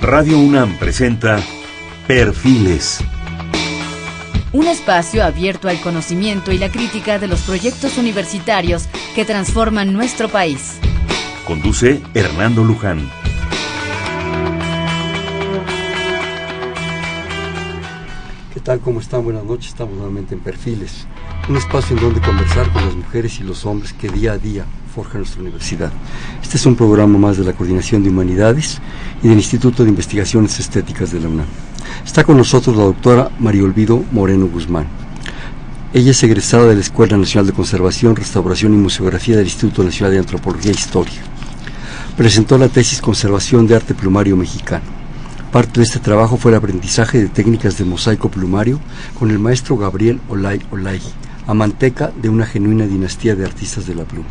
Radio UNAM presenta Perfiles. Un espacio abierto al conocimiento y la crítica de los proyectos universitarios que transforman nuestro país. Conduce Hernando Luján. ¿Qué tal? ¿Cómo están? Buenas noches. Estamos nuevamente en Perfiles, un espacio en donde conversar con las mujeres y los hombres que día a día forjan nuestra universidad. Este es un programa más de la Coordinación de Humanidades y del Instituto de Investigaciones Estéticas de la UNAM. Está con nosotros la doctora María Olvido Moreno Guzmán. Ella es egresada de la Escuela Nacional de Conservación, Restauración y Museografía del Instituto Nacional de Antropología e Historia. Presentó la tesis Conservación de Arte Plumario Mexicano. Parte de este trabajo fue el aprendizaje de técnicas de mosaico plumario con el maestro Gabriel Olay Olay, amanteca de una genuina dinastía de artistas de la pluma.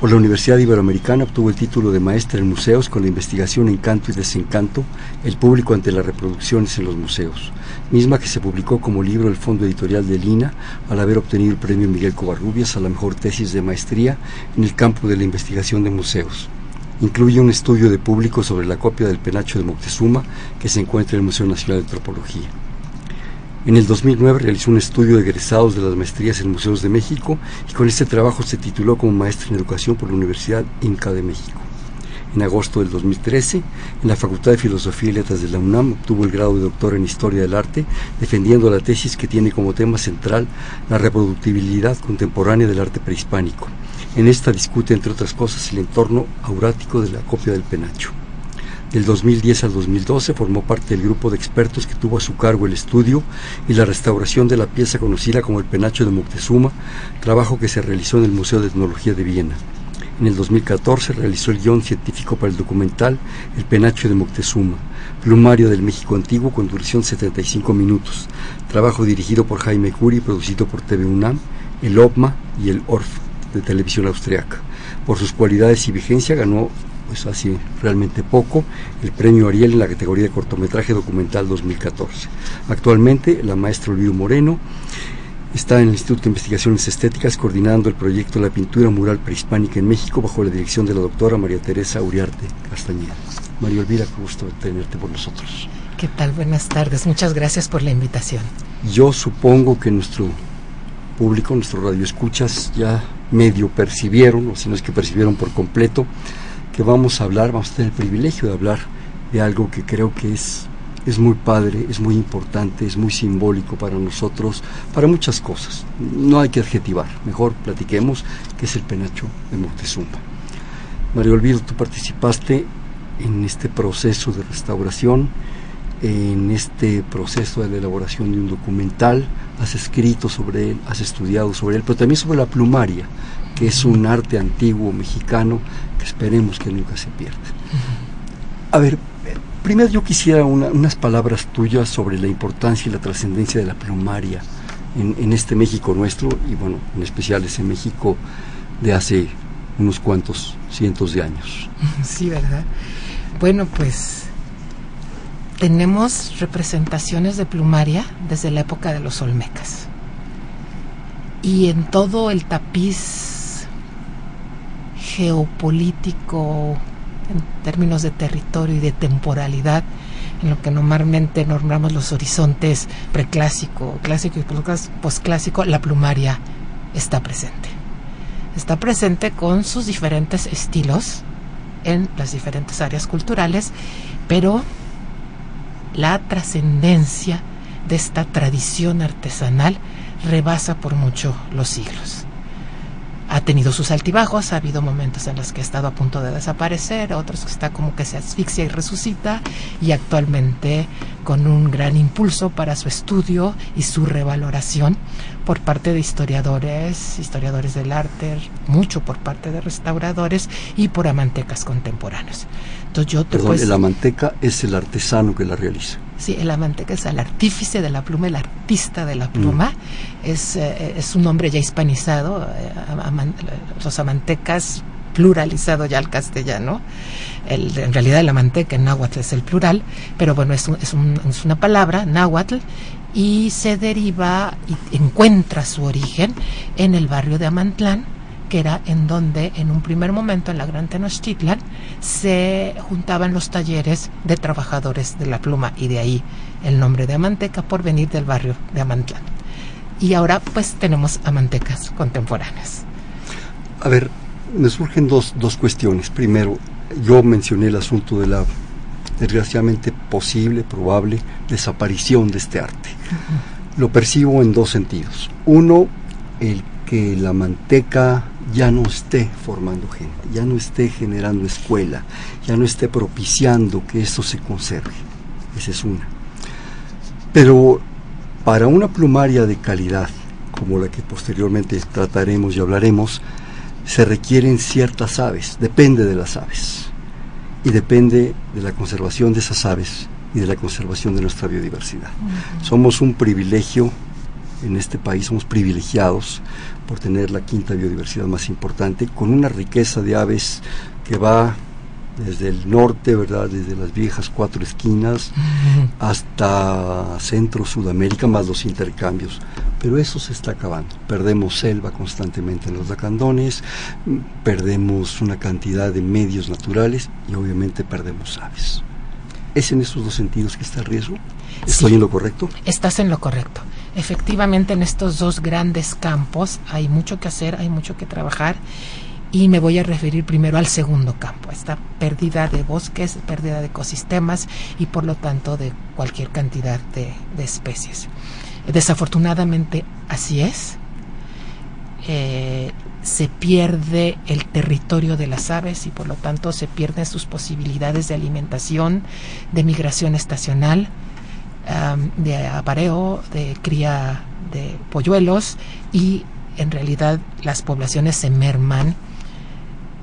Por la Universidad Iberoamericana obtuvo el título de maestra en museos con la investigación Encanto y Desencanto, el público ante las reproducciones en los museos, misma que se publicó como libro el Fondo Editorial de Lina al haber obtenido el premio Miguel Covarrubias a la mejor tesis de maestría en el campo de la investigación de museos. Incluye un estudio de público sobre la copia del penacho de Moctezuma que se encuentra en el Museo Nacional de Antropología. En el 2009 realizó un estudio de egresados de las maestrías en museos de México y con este trabajo se tituló como maestra en educación por la Universidad Inca de México. En agosto del 2013, en la Facultad de Filosofía y Letras de la UNAM obtuvo el grado de doctor en Historia del Arte, defendiendo la tesis que tiene como tema central la reproductibilidad contemporánea del arte prehispánico. En esta discute, entre otras cosas, el entorno aurático de la copia del penacho. Del 2010 al 2012 formó parte del grupo de expertos que tuvo a su cargo el estudio y la restauración de la pieza conocida como el penacho de Moctezuma, trabajo que se realizó en el Museo de Etnología de Viena. En el 2014 realizó el guion científico para el documental El penacho de Moctezuma, plumario del México antiguo con duración 75 minutos, trabajo dirigido por Jaime Curi producido por TV UNAM, el OPMA y el ORF de televisión austriaca. Por sus cualidades y vigencia ganó pues hace realmente poco, el premio Ariel en la categoría de cortometraje documental 2014. Actualmente, la maestra Olvido Moreno está en el Instituto de Investigaciones Estéticas coordinando el proyecto la pintura mural prehispánica en México bajo la dirección de la doctora María Teresa Uriarte Castañeda. María Olvida, qué gusto tenerte por nosotros. ¿Qué tal? Buenas tardes. Muchas gracias por la invitación. Yo supongo que nuestro público, nuestro radio escuchas, ya medio percibieron, o si no es que percibieron por completo, que vamos a hablar, vamos a tener el privilegio de hablar de algo que creo que es, es muy padre, es muy importante, es muy simbólico para nosotros, para muchas cosas. No hay que adjetivar, mejor platiquemos, que es el penacho de Moctezuma. Mario Olvido, tú participaste en este proceso de restauración, en este proceso de la elaboración de un documental, has escrito sobre él, has estudiado sobre él, pero también sobre la plumaria, que es un arte antiguo mexicano que esperemos que nunca se pierda. A ver, primero yo quisiera unas palabras tuyas sobre la importancia y la trascendencia de la plumaria en, en, este México nuestro y bueno, en especial ese México de hace unos cuantos cientos de años. Sí, ¿verdad? Bueno, pues tenemos representaciones de plumaria desde la época de los olmecas. Y en todo el tapiz geopolítico, en términos de territorio y de temporalidad, en lo que normalmente nombramos los horizontes preclásico, clásico y posclásico, la plumaria está presente. Está presente con sus diferentes estilos en las diferentes áreas culturales, pero la trascendencia de esta tradición artesanal rebasa por mucho los siglos. Ha tenido sus altibajos, ha habido momentos en los que ha estado a punto de desaparecer, otros que está como que se asfixia y resucita, y actualmente con un gran impulso para su estudio y su revaloración por parte de historiadores, historiadores del arte, mucho por parte de restauradores y por amantecas contemporáneos. Entonces yo te Perdón, pues, el amanteca es el artesano que la realiza. Sí, el amanteca es el artífice de la pluma, el artista de la pluma. Mm. Es, eh, es un nombre ya hispanizado. Eh, aman, los amantecas pluralizado ya al castellano. El, en realidad el amanteca en náhuatl es el plural, pero bueno, es, un, es, un, es una palabra, náhuatl, y se deriva y encuentra su origen en el barrio de Amantlán, que era en donde en un primer momento en la Gran Tenochtitlan se juntaban los talleres de trabajadores de la pluma y de ahí el nombre de Amanteca por venir del barrio de Amantlán. Y ahora pues tenemos amantecas contemporáneas. A ver, me surgen dos, dos cuestiones. Primero, yo mencioné el asunto de la desgraciadamente posible, probable desaparición de este arte. Lo percibo en dos sentidos. Uno, el que la manteca ya no esté formando gente, ya no esté generando escuela, ya no esté propiciando que esto se conserve. Esa es una. Pero para una plumaria de calidad, como la que posteriormente trataremos y hablaremos, se requieren ciertas aves, depende de las aves, y depende de la conservación de esas aves y de la conservación de nuestra biodiversidad. Somos un privilegio en este país, somos privilegiados por tener la quinta biodiversidad más importante, con una riqueza de aves que va desde el norte, ¿verdad? Desde las viejas cuatro esquinas hasta Centro Sudamérica, más los intercambios. Pero eso se está acabando. Perdemos selva constantemente en los lacandones, perdemos una cantidad de medios naturales y obviamente perdemos aves. ¿Es en esos dos sentidos que está el riesgo? ¿Estoy en lo correcto? Estás en lo correcto. Efectivamente, en estos dos grandes campos hay mucho que hacer, hay mucho que trabajar y me voy a referir primero al segundo campo, esta pérdida de bosques, pérdida de ecosistemas y por lo tanto de cualquier cantidad de, especies. Desafortunadamente así es. Eh, se pierde el territorio de las aves y por lo tanto se pierden sus posibilidades de alimentación, de migración estacional, de apareo, de cría de polluelos y en realidad las poblaciones se merman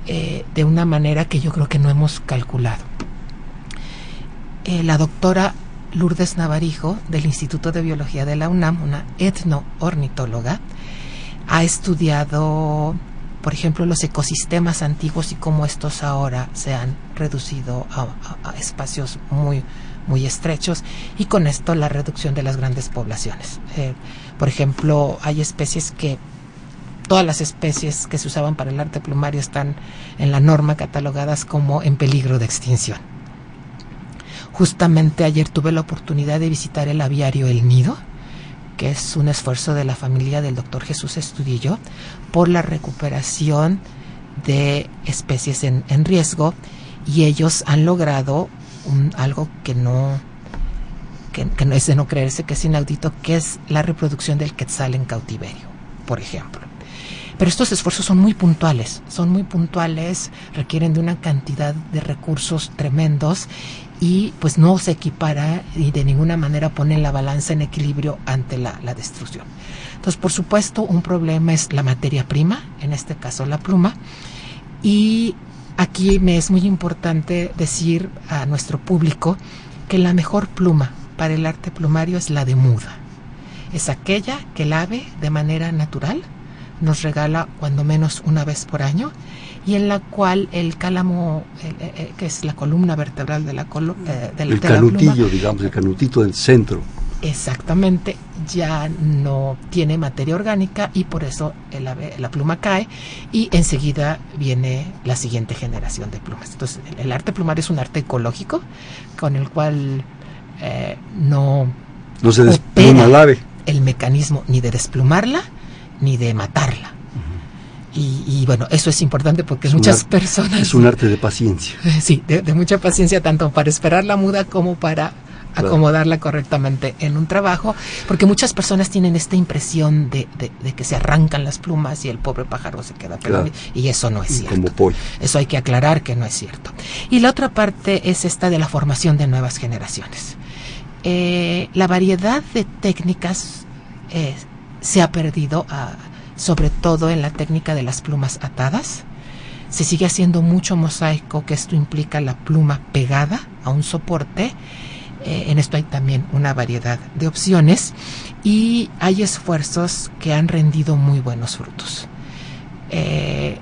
eh, de una manera que yo creo que no hemos calculado. Eh, la doctora Lourdes Navarijo del Instituto de Biología de la UNAM, una etnoornitóloga, ha estudiado, por ejemplo, los ecosistemas antiguos y cómo estos ahora se han reducido a, espacios muy, muy estrechos y con esto la reducción de las grandes poblaciones. Eh, por ejemplo, hay especies que todas las especies que se usaban para el arte plumario están en la norma catalogadas como en peligro de extinción. Justamente ayer tuve la oportunidad de visitar el aviario El Nido, que es un esfuerzo de la familia del doctor Jesús Estudillo por la recuperación de especies en, riesgo y ellos han logrado algo que no, que, que no es de no creerse, que es inaudito, que es la reproducción del quetzal en cautiverio, por ejemplo. Pero estos esfuerzos son muy puntuales, son muy puntuales, requieren de una cantidad de recursos tremendos y pues no se equipara y de ninguna manera pone la balanza en equilibrio ante la, la destrucción. Entonces, por supuesto, un problema es la materia prima, en este caso la pluma, y aquí me es muy importante decir a nuestro público que la mejor pluma para el arte plumario es la de muda. Es aquella que el ave de manera natural nos regala cuando menos una vez por año y en la cual el cálamo, eh, eh, que es la columna vertebral de la, colo, eh, el canutillo, digamos, el canutito del centro. Exactamente, ya no tiene materia orgánica y por eso la pluma cae y enseguida viene la siguiente generación de plumas. Entonces, el, arte plumario es un arte ecológico con el cual no, no se despluma el ave. El mecanismo ni de desplumarla ni de matarla. Y, bueno, eso es importante porque muchas personas... Es un arte de paciencia. Sí, de, mucha paciencia, tanto para esperar la muda como para acomodarla correctamente en un trabajo, porque muchas personas tienen esta impresión de, que se arrancan las plumas y el pobre pájaro se queda pelado, y eso no es cierto. Como Eso hay que aclarar que no es cierto. Y la otra parte es esta de la formación de nuevas generaciones. Eh, la variedad de técnicas eh, se ha perdido, ah, sobre todo en la técnica de las plumas atadas. Se sigue haciendo mucho mosaico, que esto implica la pluma pegada a un soporte. Eh, en esto hay también una variedad de opciones y hay esfuerzos que han rendido muy buenos frutos. Eh,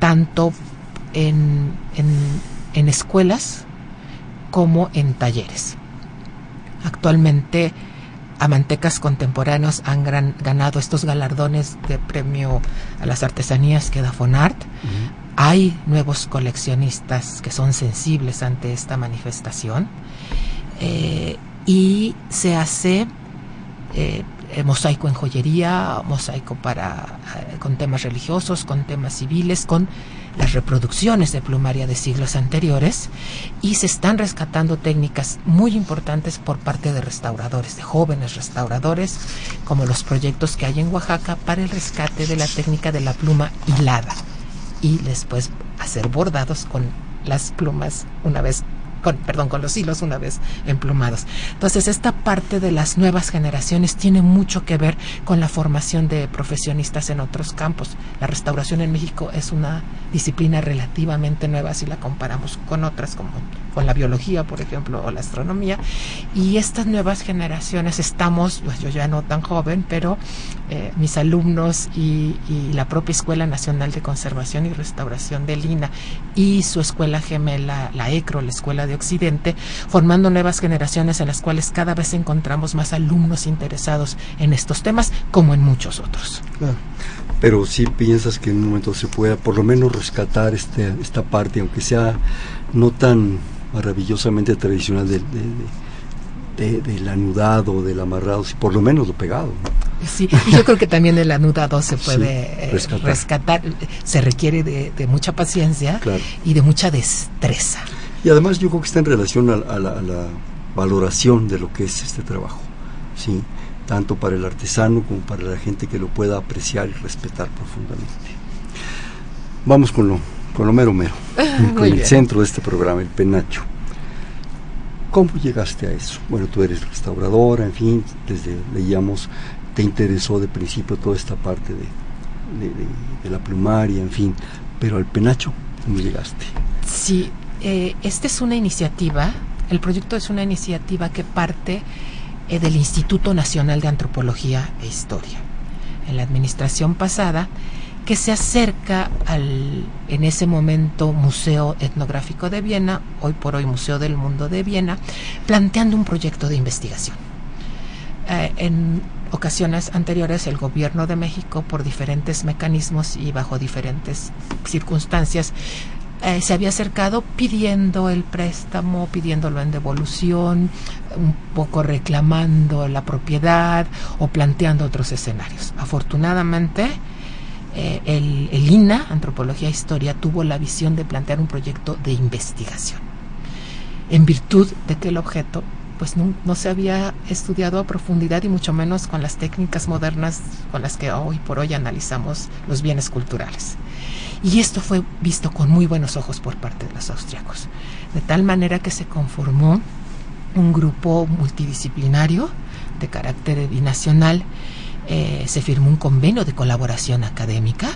tanto en, en escuelas como en talleres. Actualmente amantecas contemporáneos han ganado estos galardones de premio a las artesanías que da Fonart. Hay nuevos coleccionistas que son sensibles ante esta manifestación eh, y se hace eh, mosaico en joyería, mosaico para con temas religiosos, con temas civiles, con las reproducciones de plumaria de siglos anteriores y se están rescatando técnicas muy importantes por parte de restauradores, de jóvenes restauradores, como los proyectos que hay en Oaxaca para el rescate de la técnica de la pluma hilada y después hacer bordados con las plumas una vez con, perdón, con los hilos una vez emplumados. Entonces, esta parte de las nuevas generaciones tiene mucho que ver con la formación de profesionistas en otros campos. La restauración en México es una disciplina relativamente nueva si la comparamos con otras como con la biología, por ejemplo, o la astronomía. Y estas nuevas generaciones estamos, pues yo ya no tan joven, pero eh, mis alumnos y, la propia Escuela Nacional de Conservación y Restauración de Lina y su escuela gemela, la ECRO, la Escuela de Occidente, formando nuevas generaciones en las cuales cada vez encontramos más alumnos interesados en estos temas como en muchos otros. Pero si piensas que en un momento se pueda por lo menos rescatar este, esta parte, aunque sea no tan maravillosamente tradicional del, del anudado, del amarrado, si por lo menos lo pegado. Sí, yo creo que también el anudado se puede eh, rescatar. se requiere de, mucha paciencia y de mucha destreza. Y además yo creo que está en relación a, la, valoración de lo que es este trabajo, ¿sí? tanto para el artesano como para la gente que lo pueda apreciar y respetar profundamente. Vamos con lo, con lo mero mero, con el centro de este programa, el penacho. ¿Cómo llegaste a eso? Bueno, tú eres restauradora, en fin, desde leíamos, te interesó de principio toda esta parte de, la plumaria, en fin, pero al penacho, ¿cómo llegaste? Sí, eh, esta es una iniciativa, el proyecto es una iniciativa que parte eh, del Instituto Nacional de Antropología e Historia. En la administración pasada, que se acerca al, en ese momento, Museo Etnográfico de Viena, hoy por hoy Museo del Mundo de Viena, planteando un proyecto de investigación. Eh, en ocasiones anteriores, el gobierno de México, por diferentes mecanismos y bajo diferentes circunstancias, eh, se había acercado pidiendo el préstamo, pidiéndolo en devolución, un poco reclamando la propiedad o planteando otros escenarios. Afortunadamente, eh, el, INA, Antropología e Historia, tuvo la visión de plantear un proyecto de investigación, en virtud de que el objeto pues no, se había estudiado a profundidad y mucho menos con las técnicas modernas con las que hoy por hoy analizamos los bienes culturales. Y esto fue visto con muy buenos ojos por parte de los austriacos, de tal manera que se conformó un grupo multidisciplinario de carácter binacional eh, se firmó un convenio de colaboración académica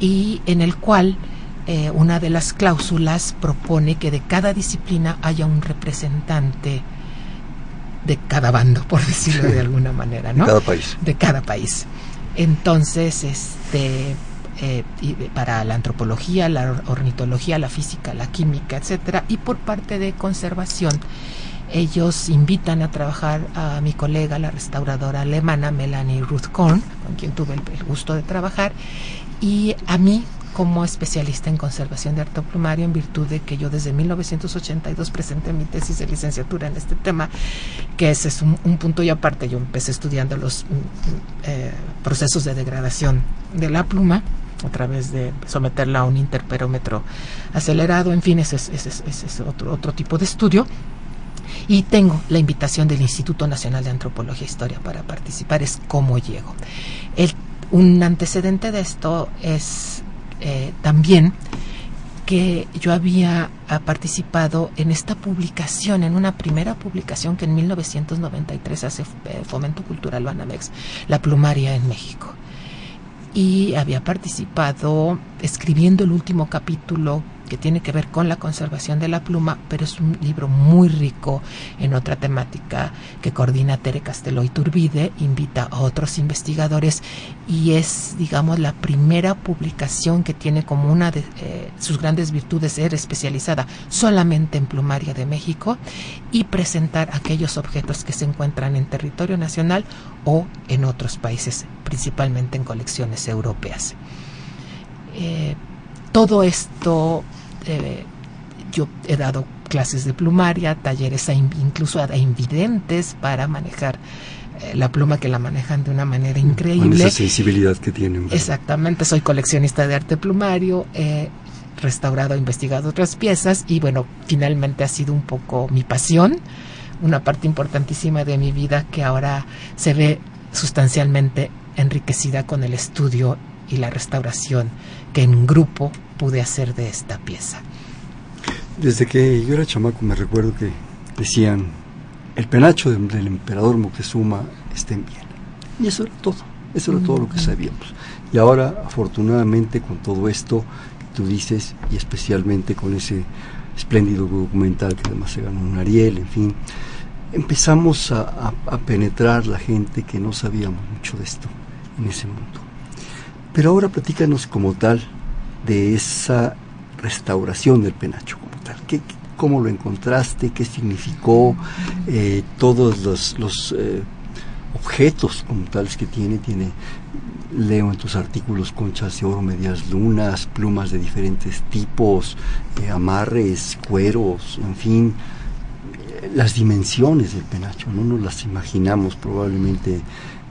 y en el cual eh, una de las cláusulas propone que de cada disciplina haya un representante de cada bando, por decirlo de alguna manera, ¿no? De cada país. De cada país. Entonces, este, eh, para la antropología, la ornitología, la física, la química, etcétera, y por parte de conservación, ellos invitan a trabajar a mi colega, la restauradora alemana Melanie Ruth Korn, con quien tuve el, gusto de trabajar, y a mí como especialista en conservación de arte plumario en virtud de que yo desde 1982 presenté mi tesis de licenciatura en este tema, que ese es un, punto y aparte. Yo empecé estudiando los mm, mm, eh, procesos de degradación de la pluma a través de someterla a un interperómetro acelerado, en fin, ese es, otro, otro tipo de estudio y tengo la invitación del Instituto Nacional de Antropología e Historia para participar, es cómo llego. un antecedente de esto es eh, también que yo había ah, participado en esta publicación, en una primera publicación que en 1993 hace eh, Fomento Cultural Banamex, La Plumaria en México. Y había participado escribiendo el último capítulo que tiene que ver con la conservación de la pluma, pero es un libro muy rico en otra temática que coordina Tere Castelo Turbide, invita a otros investigadores y es, digamos, la primera publicación que tiene como una de eh, sus grandes virtudes ser especializada solamente en plumaria de México y presentar aquellos objetos que se encuentran en territorio nacional o en otros países, principalmente en colecciones europeas. Eh, todo esto eh, yo he dado clases de plumaria, talleres incluso a invidentes para manejar eh, la pluma que la manejan de una manera increíble. Con esa sensibilidad que tienen. Exactamente, soy coleccionista de arte plumario, he restaurado, investigado otras piezas y bueno, finalmente ha sido un poco mi pasión, una parte importantísima de mi vida que ahora se ve sustancialmente enriquecida con el estudio y la restauración que en grupo pude hacer de esta pieza. Desde que yo era chamaco me recuerdo que decían, el penacho del, emperador Moctezuma está en Viena. Y eso era todo, eso era todo lo que sabíamos. Y ahora, afortunadamente, con todo esto que tú dices, y especialmente con ese espléndido documental que además se ganó un Ariel, en fin, empezamos a, a penetrar la gente que no sabíamos mucho de esto en ese mundo. Pero ahora platícanos como tal de esa restauración del penacho como tal. ¿Qué, ¿Cómo lo encontraste? ¿Qué significó? Eh, todos los, eh, objetos como tales que tiene, tiene, leo en tus artículos conchas de oro, medias lunas, plumas de diferentes tipos, eh, amarres, cueros, en fin, las dimensiones del penacho, no nos las imaginamos probablemente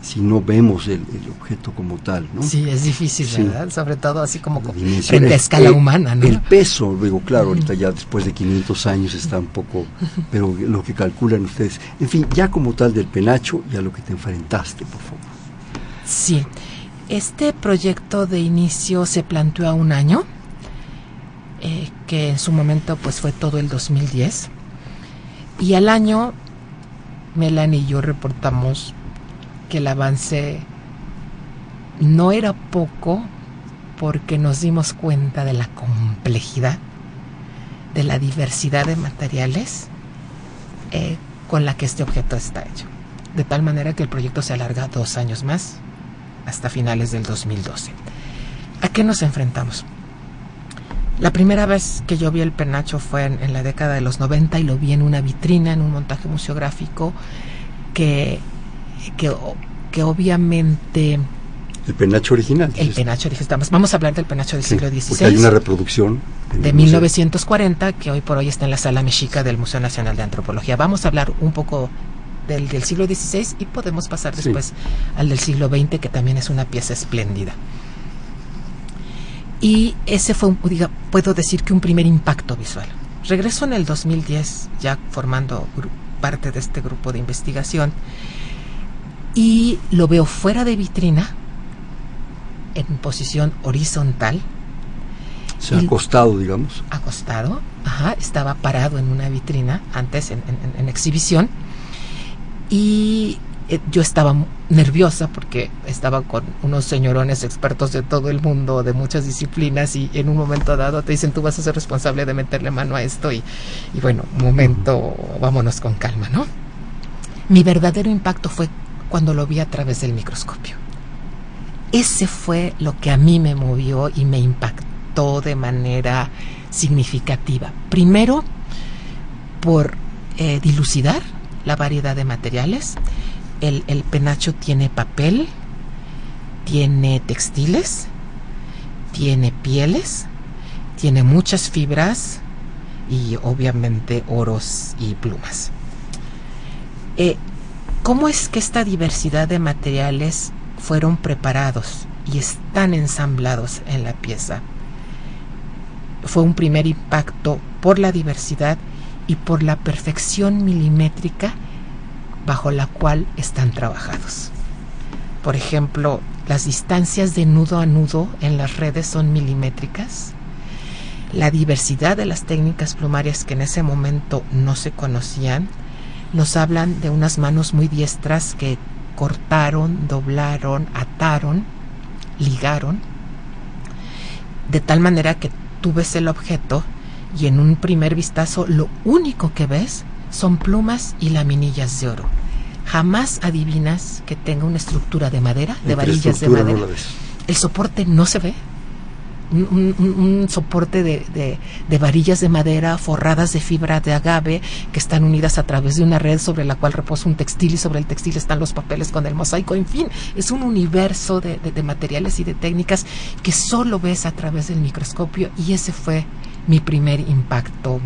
si no vemos el, objeto como tal, ¿no? Sí, es difícil, ¿verdad? Sobre todo así como frente a escala humana, ¿no? El peso, luego, claro, ahorita ya después de 500 años está un poco, pero lo que calculan ustedes, en fin, ya como tal del penacho y a lo que te enfrentaste, por favor. Sí, este proyecto de inicio se planteó a un año, eh, que en su momento pues fue todo el 2010, y al año Melanie y yo reportamos el avance no era poco porque nos dimos cuenta de la complejidad, de la diversidad de materiales eh, con la que este objeto está hecho. De tal manera que el proyecto se alarga dos años más, hasta finales del 2012. ¿A qué nos enfrentamos? La primera vez que yo vi el penacho fue en la década de los 90 y lo vi en una vitrina, en un montaje museográfico que que, que obviamente... El penacho original. El penacho original. Vamos a hablar del penacho del siglo XVI. hay una reproducción. De 1940 que hoy por hoy está en la sala mexica del Museo Nacional de Antropología. Vamos a hablar un poco del, del siglo XVI y podemos pasar después al del siglo XX, que también es una pieza espléndida. Y ese fue, diga, puedo decir que un primer impacto visual. Regreso en el 2010, ya formando parte de este grupo de investigación, y lo veo fuera de vitrina, en posición horizontal. O sea, acostado, digamos. Acostado, ajá, estaba parado en una vitrina antes en, en, exhibición y eh, yo estaba nerviosa porque estaba con unos señorones expertos de todo el mundo, de muchas disciplinas y en un momento dado te dicen tú vas a ser responsable de meterle mano a esto y, y bueno, momento, vámonos con calma, ¿no? Mi verdadero impacto fue cuando lo vi a través del microscopio. Ese fue lo que a mí me movió y me impactó de manera significativa. Primero, por eh, dilucidar la variedad de materiales. El, penacho tiene papel, tiene textiles, tiene pieles, tiene muchas fibras y obviamente oros y plumas. Eh, ¿Cómo es que esta diversidad de materiales fueron preparados y están ensamblados en la pieza? Fue un primer impacto por la diversidad y por la perfección milimétrica bajo la cual están trabajados. Por ejemplo, las distancias de nudo a nudo en las redes son milimétricas. La diversidad de las técnicas plumarias que en ese momento no se conocían nos hablan de unas manos muy diestras que cortaron, doblaron, ataron, ligaron, de tal manera que tú ves el objeto y en un primer vistazo lo único que ves son plumas y laminillas de oro. Jamás adivinas que tenga una estructura de madera, de varillas de madera. el soporte no se ve, un, soporte de, varillas de madera forradas de fibra de agave que están unidas a través de una red sobre la cual reposa un textil y sobre el textil están los papeles con el mosaico. En fin, es un universo de, materiales y de técnicas que solo ves a través del microscopio y ese fue mi primer impacto,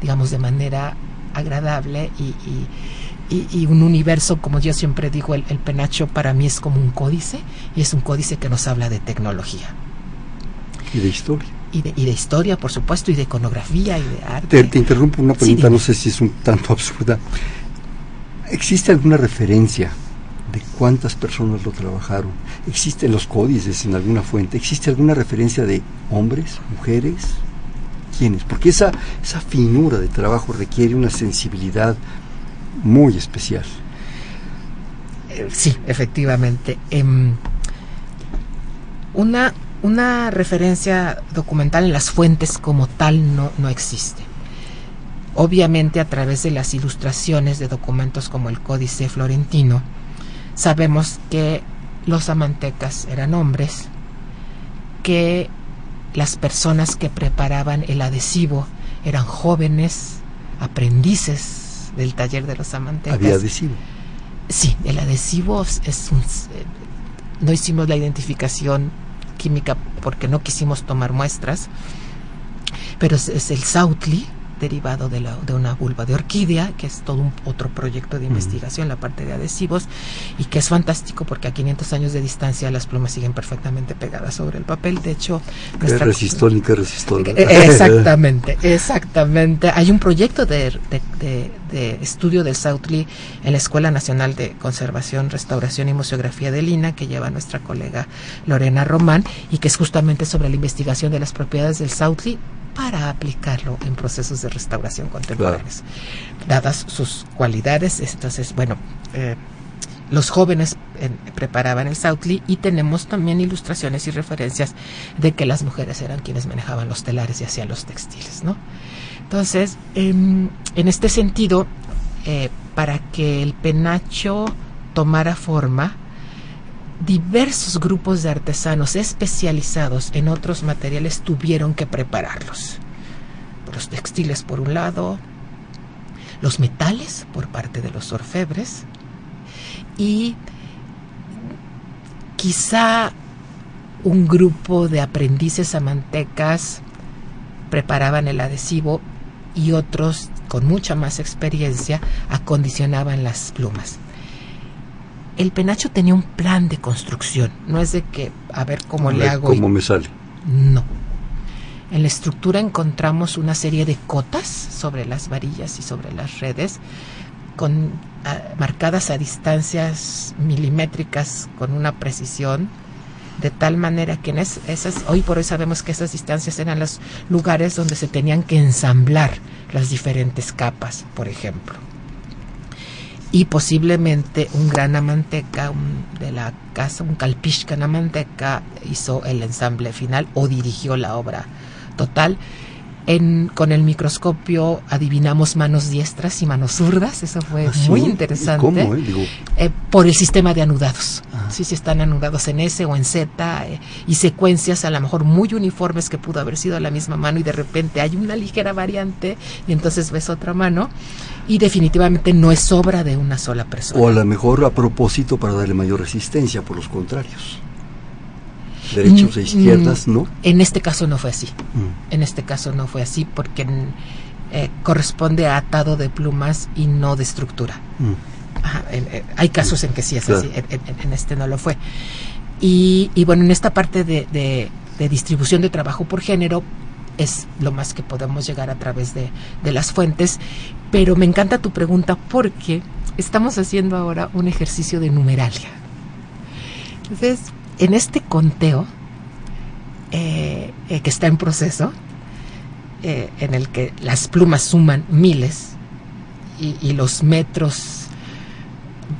digamos, de manera agradable y, un universo, como yo siempre digo, el penacho para mí es como un códice y es un códice que nos habla de tecnología. Y de historia. Y de, y de, historia, por supuesto, y de iconografía y de arte. Te, interrumpo una pregunta, no sé si es un tanto absurda. ¿Existe alguna referencia de cuántas personas lo trabajaron? ¿Existen los códices en alguna fuente? ¿Existe alguna referencia de hombres, mujeres? ¿Quiénes? Porque esa, esa finura de trabajo requiere una sensibilidad muy especial. Eh, sí, efectivamente. Em, una una referencia documental en las fuentes como tal no, no existe. Obviamente a través de las ilustraciones de documentos como el Códice Florentino, sabemos que los amantecas eran hombres, que las personas que preparaban el adhesivo eran jóvenes, aprendices del taller de los amantecas. ¿Había adhesivo? Sí, el adhesivo es un... No hicimos la identificación química porque no quisimos tomar muestras, pero es, el Sautli, derivado de, la, de, una vulva de orquídea, que es todo un otro proyecto de investigación, la parte de adhesivos, y que es fantástico porque a 500 años de distancia las plumas siguen perfectamente pegadas sobre el papel. De hecho, qué resistol y qué resistol. Eh, exactamente, exactamente. Hay un proyecto de, de, estudio del Sautli en la Escuela Nacional de Conservación, Restauración y Museografía de Lina, que lleva nuestra colega Lorena Román, y que es justamente sobre la investigación de las propiedades del Sautli para aplicarlo en procesos de restauración contemporáneos. Dadas sus cualidades, entonces, bueno, eh, los jóvenes eh, preparaban el Sautli y tenemos también ilustraciones y referencias de que las mujeres eran quienes manejaban los telares y hacían los textiles, ¿no? Entonces, em, en este sentido, eh, para que el penacho tomara forma, diversos grupos de artesanos especializados en otros materiales tuvieron que prepararlos. Los textiles por un lado, los metales por parte de los orfebres y quizá un grupo de aprendices amantecas preparaban el adhesivo y otros con mucha más experiencia acondicionaban las plumas el penacho tenía un plan de construcción. No es de que, a ver cómo le hago. ¿Cómo me sale? No. En la estructura encontramos una serie de cotas sobre las varillas y sobre las redes, con, marcadas a distancias milimétricas con una precisión, de tal manera que en esas, hoy por hoy sabemos que esas distancias eran los lugares donde se tenían que ensamblar las diferentes capas, por ejemplo y posiblemente un gran amanteca de la casa, un calpishkan amanteca, hizo el ensamble final o dirigió la obra total. En, con el microscopio adivinamos manos diestras y manos zurdas, eso fue ah, muy interesante. ¿Cómo, eh? Eh, por el sistema de anudados. Ah. Sí, si están anudados en S o en Z eh, y secuencias a lo mejor muy uniformes que pudo haber sido la misma mano y de repente hay una ligera variante y entonces ves otra mano y definitivamente no es obra de una sola persona. O a lo mejor a propósito para darle mayor resistencia por los contrarios. Derechos e izquierdas, ¿no? En este caso no fue así. Mm. En este caso no fue así porque eh, corresponde a atado de plumas y no de estructura. Mm. Eh, hay casos en que sí es así, en, este no lo fue. Y, bueno, en esta parte de distribución de trabajo por género, es lo más que podemos llegar a través de, las fuentes. Pero me encanta tu pregunta porque estamos haciendo ahora un ejercicio de numeralia. Entonces, en este conteo eh, eh, que está en proceso, eh, en el que las plumas suman miles y, y, los metros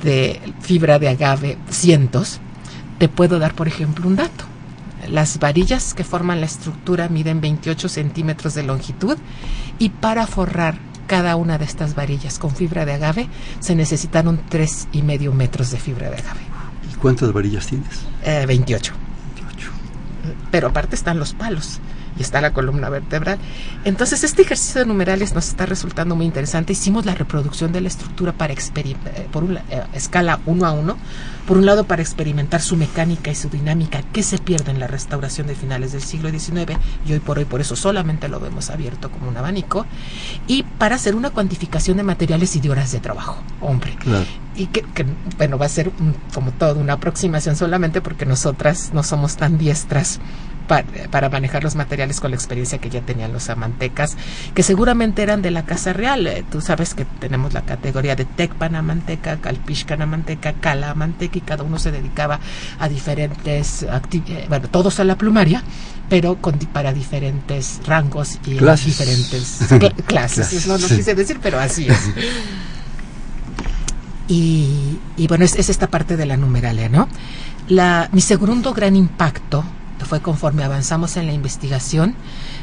de fibra de agave cientos, te puedo dar, por ejemplo, un dato. Las varillas que forman la estructura miden 28 centímetros de longitud y para forrar cada una de estas varillas con fibra de agave se necesitaron tres y medio metros de fibra de agave. ¿Y cuántas varillas tienes? Eh, 28. 28. Pero aparte están los palos y está la columna vertebral. Entonces este ejercicio de numerales nos está resultando muy interesante. Hicimos la reproducción de la estructura para experimentar, por una eh, escala uno a uno. Por un lado para experimentar su mecánica y su dinámica que se pierde en la restauración de finales del siglo XIX y hoy por hoy por eso solamente lo vemos abierto como un abanico. Y para hacer una cuantificación de materiales y de horas de trabajo. Hombre. Claro. Y que, que, bueno, va a ser un- como todo una aproximación solamente porque nosotras no somos tan diestras para, para manejar los materiales con la experiencia que ya tenían los amantecas, que seguramente eran de la Casa Real. Eh, Tú sabes que tenemos la categoría de Tecpan Amanteca, Calpixcan Amanteca, Cala Amanteca, y cada uno se dedicaba a diferentes actividades, bueno, todos a la plumaria, pero con, para diferentes rangos y Clases. diferentes cla- clases. Clases, No, no quise decir, pero así es. Y, bueno, es, es esta parte de la numeralia, ¿no? Mi segundo gran impacto fue conforme avanzamos en la investigación,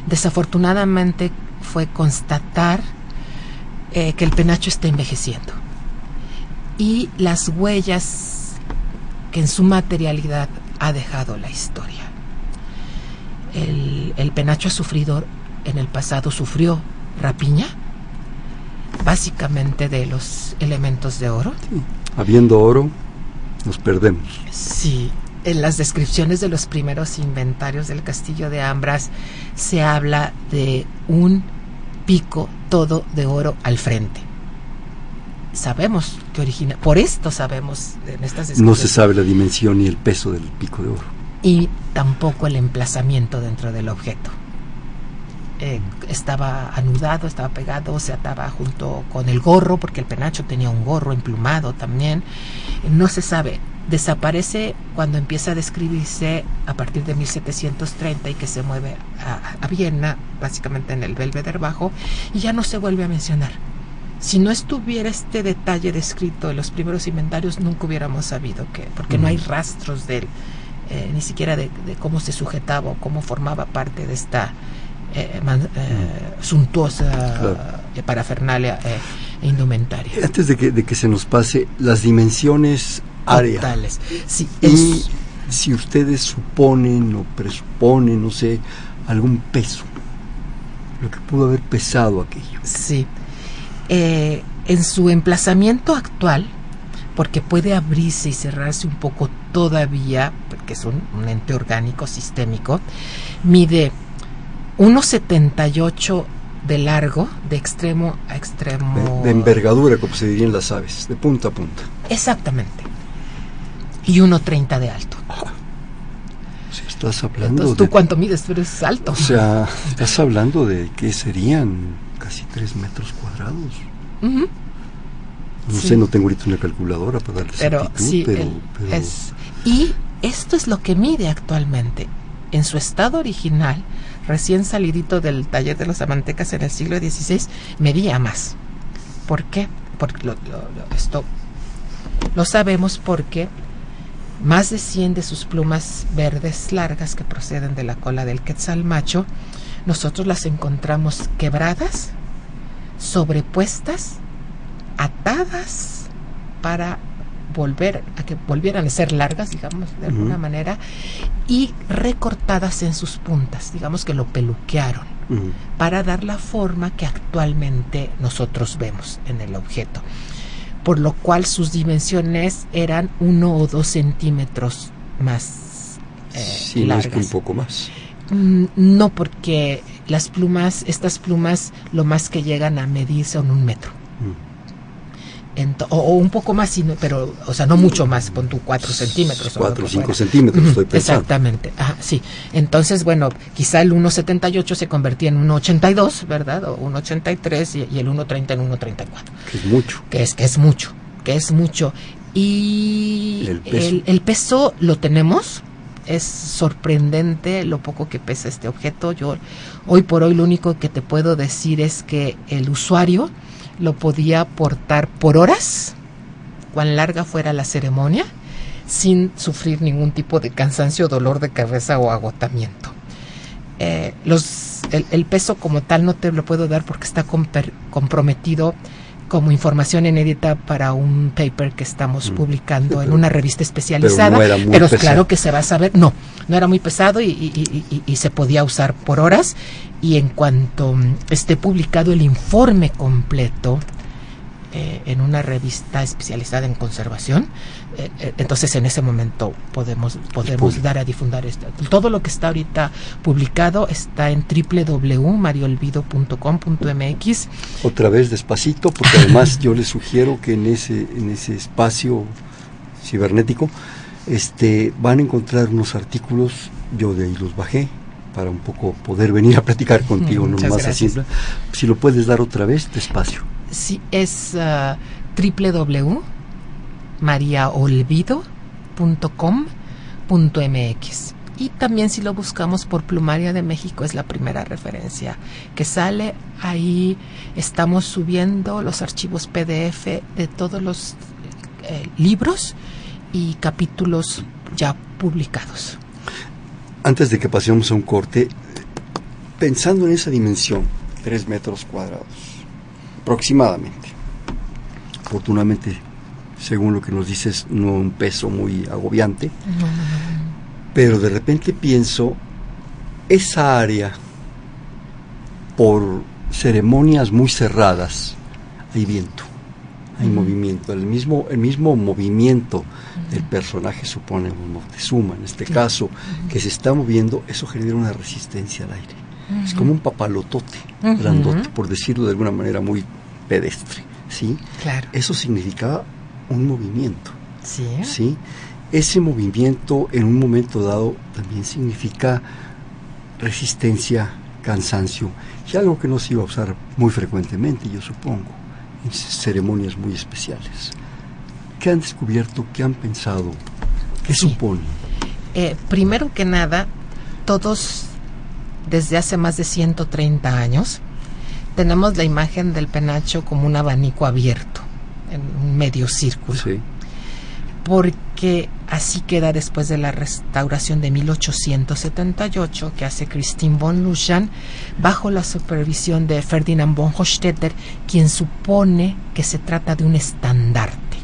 desafortunadamente fue constatar eh, que el penacho está envejeciendo y las huellas que en su materialidad ha dejado la historia. El, el penacho ha sufrido, en el pasado sufrió rapiña, básicamente de los elementos de oro. Sí. Habiendo oro, nos perdemos. Sí, en las descripciones de los primeros inventarios del castillo de Ambras se habla de un pico todo de oro al frente. Sabemos que origina, por esto sabemos en estas No descripciones. se sabe la dimensión ni el peso del pico de oro. y tampoco el emplazamiento dentro del objeto. Eh, estaba anudado, estaba pegado, se ataba junto con el gorro, porque el penacho tenía un gorro emplumado también. No se sabe. Desaparece cuando empieza a describirse a partir de 1730 y que se mueve a, a Viena, básicamente en el Belvedere Bajo, y ya no se vuelve a mencionar. Si no estuviera este detalle descrito en los primeros inventarios, nunca hubiéramos sabido que, porque no hay rastros de él eh, ni siquiera de, de, cómo se sujetaba o cómo formaba parte de esta eh, man, eh, suntuosa claro. parafernalia e indumentaria. Antes de que, de que, se nos pase, las dimensiones áreas. Totales. Sí, y es... si ustedes suponen o presuponen, no sé, algún peso, lo que pudo haber pesado aquello. Sí. Eh, en su emplazamiento actual, porque puede abrirse y cerrarse un poco todavía, porque es un, un ente orgánico sistémico, mide 1,78 de largo, de extremo a extremo. De, de, envergadura, como se diría en las aves, de punta a punta. Exactamente. Y 1,30 de alto. Ah, si estás hablando. Entonces, ¿tú de, cuánto mides? Tú eres alto. O sea, estás hablando de que serían casi 3 metros cuadrados. Uh -huh. No sí. sé, no tengo ahorita una calculadora para darle pero, exactitud, sí, pero, el, pero... Es, y esto es lo que mide actualmente. En su estado original, recién salidito del taller de los amantecas en el siglo XVI, medía más. ¿Por qué? Porque lo, lo, esto lo sabemos porque más de 100 de sus plumas verdes largas que proceden de la cola del quetzal macho, nosotros las encontramos quebradas, sobrepuestas, atadas para volver a que volvieran a ser largas, digamos, de alguna uh -huh. manera, y recortadas en sus puntas, digamos que lo peluquearon, uh -huh. para dar la forma que actualmente nosotros vemos en el objeto. Por lo cual sus dimensiones eran uno o dos centímetros más eh, sí, largas. No es que un poco más. Mm, No, porque las plumas, estas plumas, lo más que llegan a medir son un metro. Ento o, o, un poco más, sino, pero, o sea, no mucho más, pon tú cuatro centímetros. 4 o 5 centímetros, estoy pensando. Exactamente, Ajá, sí. Entonces, bueno, quizá el 1,78 se convertía en 1,82, ¿verdad? O 1,83 y, y, el 1,30 en 1,34. Que es mucho. Que es, que es mucho, que es mucho. Y el peso, el, el peso lo tenemos, es sorprendente lo poco que pesa este objeto. Yo hoy por hoy lo único que te puedo decir es que el usuario lo podía portar por horas, cuán larga fuera la ceremonia, sin sufrir ningún tipo de cansancio, dolor de cabeza o agotamiento. Eh, el, peso como tal no te lo puedo dar porque está comprometido como información inédita para un paper que estamos mm. publicando en una revista especializada, pero, claro que se va a saber, no, no era muy pesado y, se podía usar por horas y en cuanto mm, esté publicado el informe completo eh, en una revista especializada en conservación, eh, eh, entonces en ese momento podemos podemos dar a difundir esto. Todo lo que está ahorita publicado está en www.mariolvido.com.mx. Otra vez despacito, porque además yo les sugiero que en ese en ese espacio cibernético este van a encontrar unos artículos, yo de ahí los bajé para un poco poder venir a platicar contigo, no más así. Si lo puedes dar otra vez, despacio. Sí, es uh, www.mariaolvido.com.mx. Y también si lo buscamos por Plumaria de México es la primera referencia que sale. Ahí estamos subiendo los archivos PDF de todos los eh, libros y capítulos ya publicados. Antes de que pasemos a un corte, pensando en esa dimensión, tres metros cuadrados, aproximadamente. Afortunadamente, según lo que nos dices, no un peso muy agobiante. Pero de repente pienso, esa área, por ceremonias muy cerradas, hay viento, hay movimiento. El mismo, el mismo movimiento del personaje, supone Moctezuma, en este caso, que se está moviendo, eso genera una resistencia al aire. Es como un papalotote, grandote, por decirlo de alguna manera muy pedestre, ¿sí? Claro. Eso significaba un movimiento. Sí. ¿Sí? Ese movimiento en un momento dado también significa resistencia, cansancio, y algo que no se iba a usar muy frecuentemente, yo supongo, en ceremonias muy especiales. ¿Qué han descubierto? ¿Qué han pensado? ¿Qué supone? Eh, primero que nada, todos desde hace más de 130 años tenemos la imagen del penacho como un abanico abierto, en un medio círculo. Porque así queda después de la restauración de 1878 que hace Christine von Lujan bajo la supervisión de Ferdinand von Hostetter, quien supone que se trata de un estandarte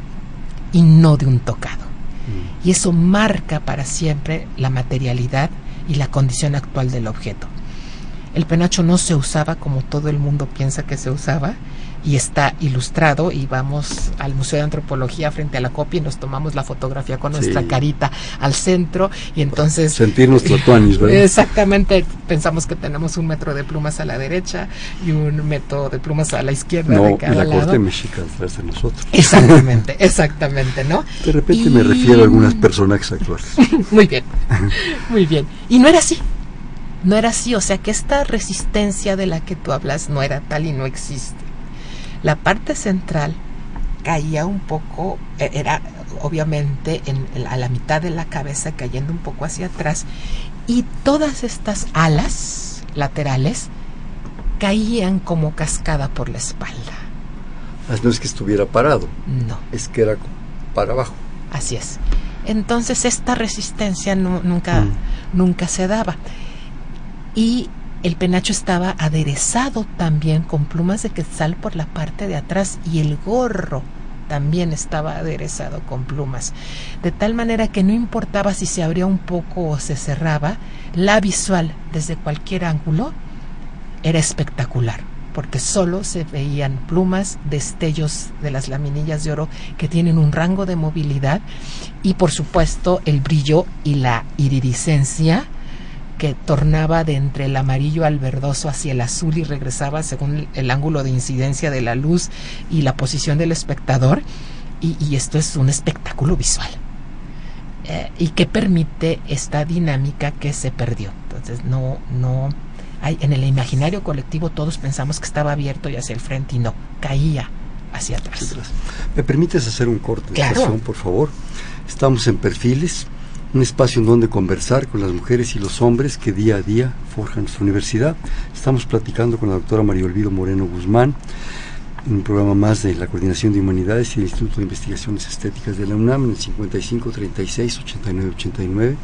y no de un tocado. Mm. Y eso marca para siempre la materialidad y la condición actual del objeto. El penacho no se usaba como todo el mundo piensa que se usaba y está ilustrado y vamos al Museo de Antropología frente a la copia y nos tomamos la fotografía con nuestra carita al centro y entonces... Sentir nuestro tuanis, ¿verdad? Exactamente, pensamos que tenemos un metro de plumas a la derecha y un metro de plumas a la izquierda no, de cada y la lado. corte de nosotros. Exactamente, exactamente, ¿no? De repente me refiero a algunas personajes actuales. muy bien, muy bien. Y no era así no era así, o sea que esta resistencia de la que tú hablas no era tal y no existe. La parte central caía un poco, e, era obviamente en, a la mitad de la cabeza cayendo un poco hacia atrás y todas estas alas laterales caían como cascada por la espalda. No es que estuviera parado. No. Es que era para abajo. Así es. Entonces esta resistencia nunca, mm. nunca se daba y el penacho estaba aderezado también con plumas de quetzal por la parte de atrás y el gorro también estaba aderezado con plumas, de tal manera que no importaba si se abría un poco o se cerraba, la visual desde cualquier ángulo era espectacular, porque solo se veían plumas, destellos de las laminillas de oro que tienen un rango de movilidad y por supuesto el brillo y la iridiscencia que tornaba de entre el amarillo al verdoso hacia el azul y regresaba según el ángulo de incidencia de la luz y la posición del espectador. Y, esto es un espectáculo visual. Eh, y que permite esta dinámica que se perdió. Entonces, no, no. Hay, en el imaginario colectivo todos pensamos que estaba abierto y hacia el frente y no, caía hacia atrás. ¿Me permites hacer un corte de claro. por favor? Estamos en perfiles un espacio en donde conversar con las mujeres y los hombres que día a día forjan nuestra universidad. Estamos platicando con la doctora María Olvido Moreno Guzmán. un programa más de la Coordinación de Humanidades y el Instituto de Investigaciones Estéticas de la UNAM en el 55 36 89 89.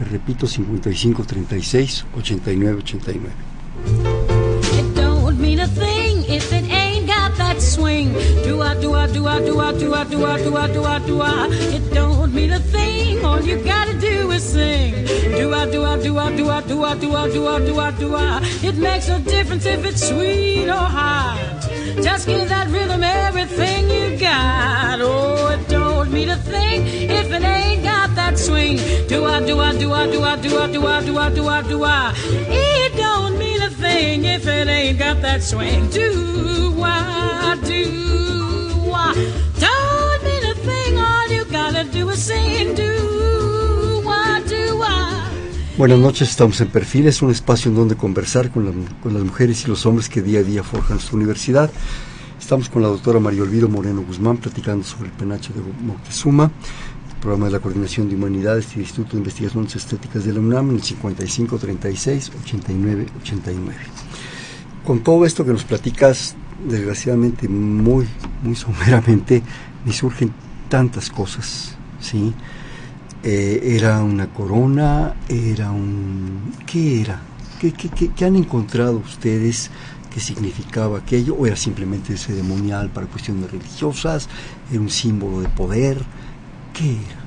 Les repito, 55 36 89 89. Do I do I do I do I do I do I do I do I? It don't mean a thing. All you gotta do is sing. Do I do I do I do I do I do I do I do I do I? It makes no difference if it's sweet or hot. Just give that rhythm everything you got. Oh, it don't mean a thing if it ain't got that swing. Do I do I do I do I do I do I do I do I do I? It don't mean a thing if it ain't got that swing. Do I do? Buenas noches, estamos en Perfiles, un espacio en donde conversar con, la- con las mujeres y los hombres que día a día forjan nuestra universidad. Estamos con la doctora María Olvido Moreno Guzmán platicando sobre el penacho de Moctezuma, el programa de la Coordinación de Humanidades y el Instituto de Investigaciones Estéticas de la UNAM en el 55 36 89 89. Con todo esto que nos platicas, desgraciadamente muy, muy someramente, me surgen tantas cosas, ¿sí? Eh, era una corona, era un... ¿Qué era? ¿Qué, qué, qué- qué han encontrado ustedes que significaba aquello? ¿O era simplemente ceremonial para cuestiones religiosas? ¿Era un símbolo de poder? ¿Qué era?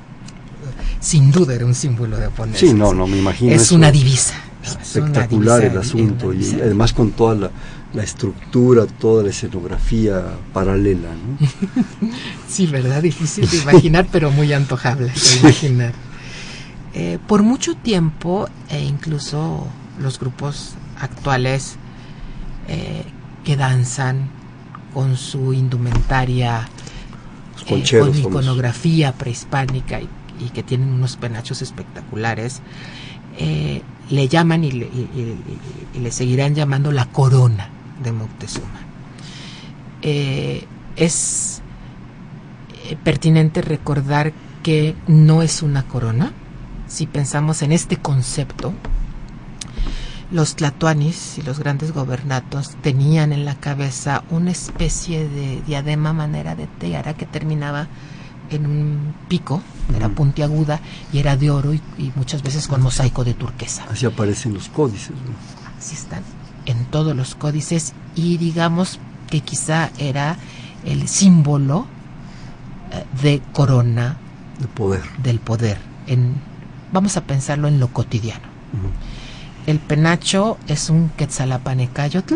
Sin duda era un símbolo de poner. Sí, no, no, me imagino. Es eso. una divisa. ¿no? Es una Espectacular divisa, el asunto y además con toda la, la estructura, toda la escenografía paralela, ¿no? Sí, ¿verdad? Difícil de imaginar, pero muy antojable de imaginar. Eh, por mucho tiempo, e incluso los grupos actuales eh, que danzan con su indumentaria, eh, con iconografía prehispánica y, y que tienen unos penachos espectaculares, eh, le llaman y le, y- y- y le seguirán llamando la corona de Moctezuma. Eh, es eh, pertinente recordar que no es una corona. Si pensamos en este concepto, los tlatoanis y los grandes gobernatos tenían en la cabeza una especie de diadema manera de tiara que terminaba en un pico, era Ujú. puntiaguda y era de oro y, y muchas veces con mosaico de turquesa. Así aparecen los códices, ¿no? Así están en todos los códices y digamos que quizá era el símbolo eh, de corona de poder. del poder. En, vamos a pensarlo en lo cotidiano. El penacho es un quetzalapanecayotl,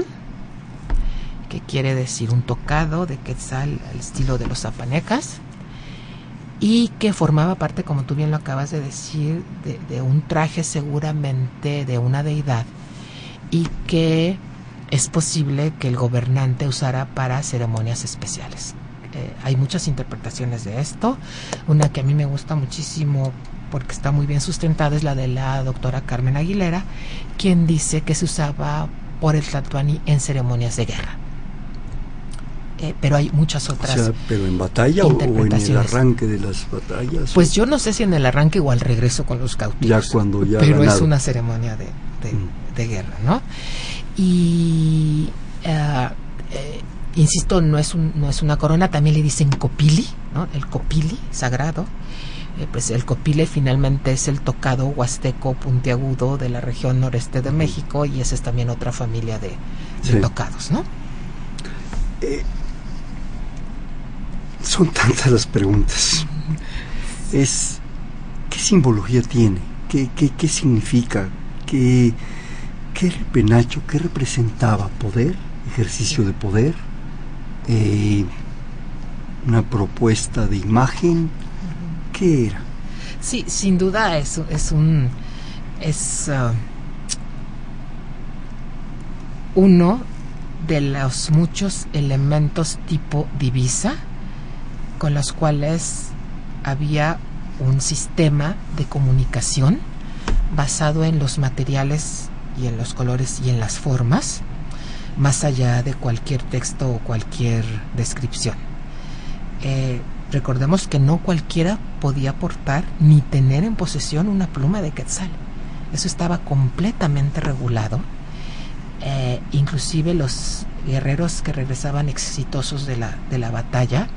que quiere decir un tocado de quetzal al estilo de los zapanecas, y que formaba parte, como tú bien lo acabas de decir, de, de un traje seguramente de una deidad, y que es posible que el gobernante usara para ceremonias especiales. Eh, hay muchas interpretaciones de esto. Una que a mí me gusta muchísimo porque está muy bien sustentada es la de la doctora Carmen Aguilera, quien dice que se usaba por el Tlatuani en ceremonias de guerra. Eh, pero hay muchas O otras. sea, pero en batalla o, en el arranque de las batallas. pues yo no sé si en el arranque o al regreso con los cautivos. Ya cuando ya pero es una ceremonia de, de- Mm. De guerra, ¿no? Y eh, eh, insisto, no es un, no es una corona, también le dicen copili, ¿no? El copili sagrado. Eh, pues el copile finalmente es el tocado huasteco puntiagudo de la región noreste de México y esa es también otra familia de, de Sí. tocados, ¿no? Son tantas las preguntas. Es ¿qué simbología tiene? ¿Qué, qué, qué significa? ¿Qué, ¿Qué era el penacho? ¿Qué representaba? ¿Poder? ¿Ejercicio de poder? Eh, ¿Una propuesta de imagen? ¿Qué era? Sí, sin duda es, es un es ah, uno de los muchos elementos tipo divisa con los cuales había un sistema de comunicación basado en los materiales y en los colores y en las formas, más allá de cualquier texto o cualquier descripción. Eh, recordemos que no cualquiera podía portar ni tener en posesión una pluma de quetzal. Eso estaba completamente regulado. eh, inclusive los guerreros que regresaban exitosos de la, de la batalla,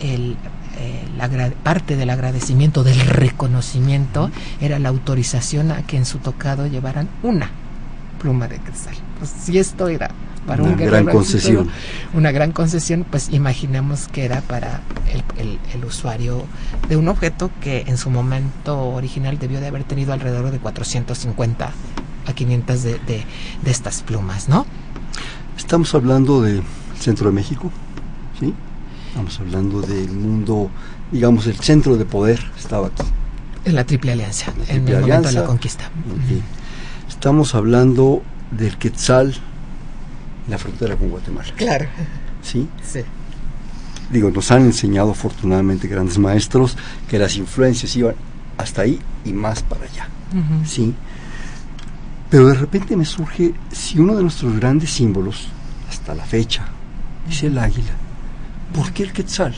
el, eh, la parte del agradecimiento, del reconocimiento, era la autorización a que en su tocado llevaran una pluma de quetzal. Pues si esto era para Una un gran concesión. una gran concesión, pues imaginemos que era para el, el- el usuario de un objeto que en su momento original debió de haber tenido alrededor de 450 a 500 de, de, de estas plumas, ¿no? Estamos hablando del centro de México, ¿sí? Estamos hablando del mundo, digamos, el centro de poder estaba aquí. En la Triple Alianza, La en Triple el momento de Alianza. la conquista. Estamos hablando del Quetzal en la frontera con Guatemala, Claro, ¿sí? sí. Digo, nos han enseñado afortunadamente grandes maestros que las influencias iban hasta ahí y más para allá. ¿sí? Pero de repente me surge, si uno de nuestros grandes símbolos, hasta la fecha, es el águila, ¿por qué el Quetzal?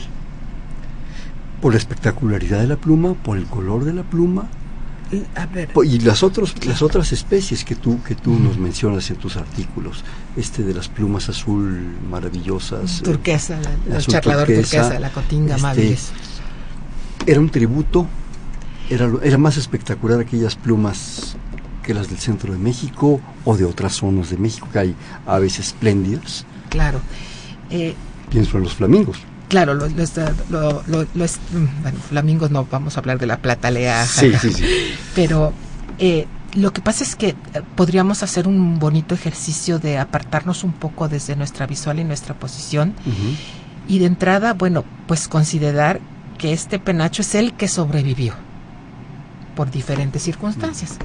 ¿Por la espectacularidad de la pluma? ¿Por el color de la pluma? A ver, Y las, otros, las otras especies que tú, que tú nos mencionas en tus artículos, este de las plumas azul maravillosas, eh, turquesa, la azul charlador turquesa, turquesa, la cotinga este, amabilis. era un tributo, era más espectacular aquellas plumas que las del centro de México o de otras zonas de México, que hay aves espléndidas, Claro. Eh, pienso en los flamingos. Claro, lo, lo está- lo- lo- lo es- mm, bueno, flamingos no vamos a hablar de la platalea, Sí, sí, sí. pero eh, lo que pasa es que eh, podríamos hacer un bonito ejercicio de apartarnos un poco desde nuestra visual y nuestra posición y de entrada, bueno, pues considerar que este penacho es el que sobrevivió por diferentes circunstancias.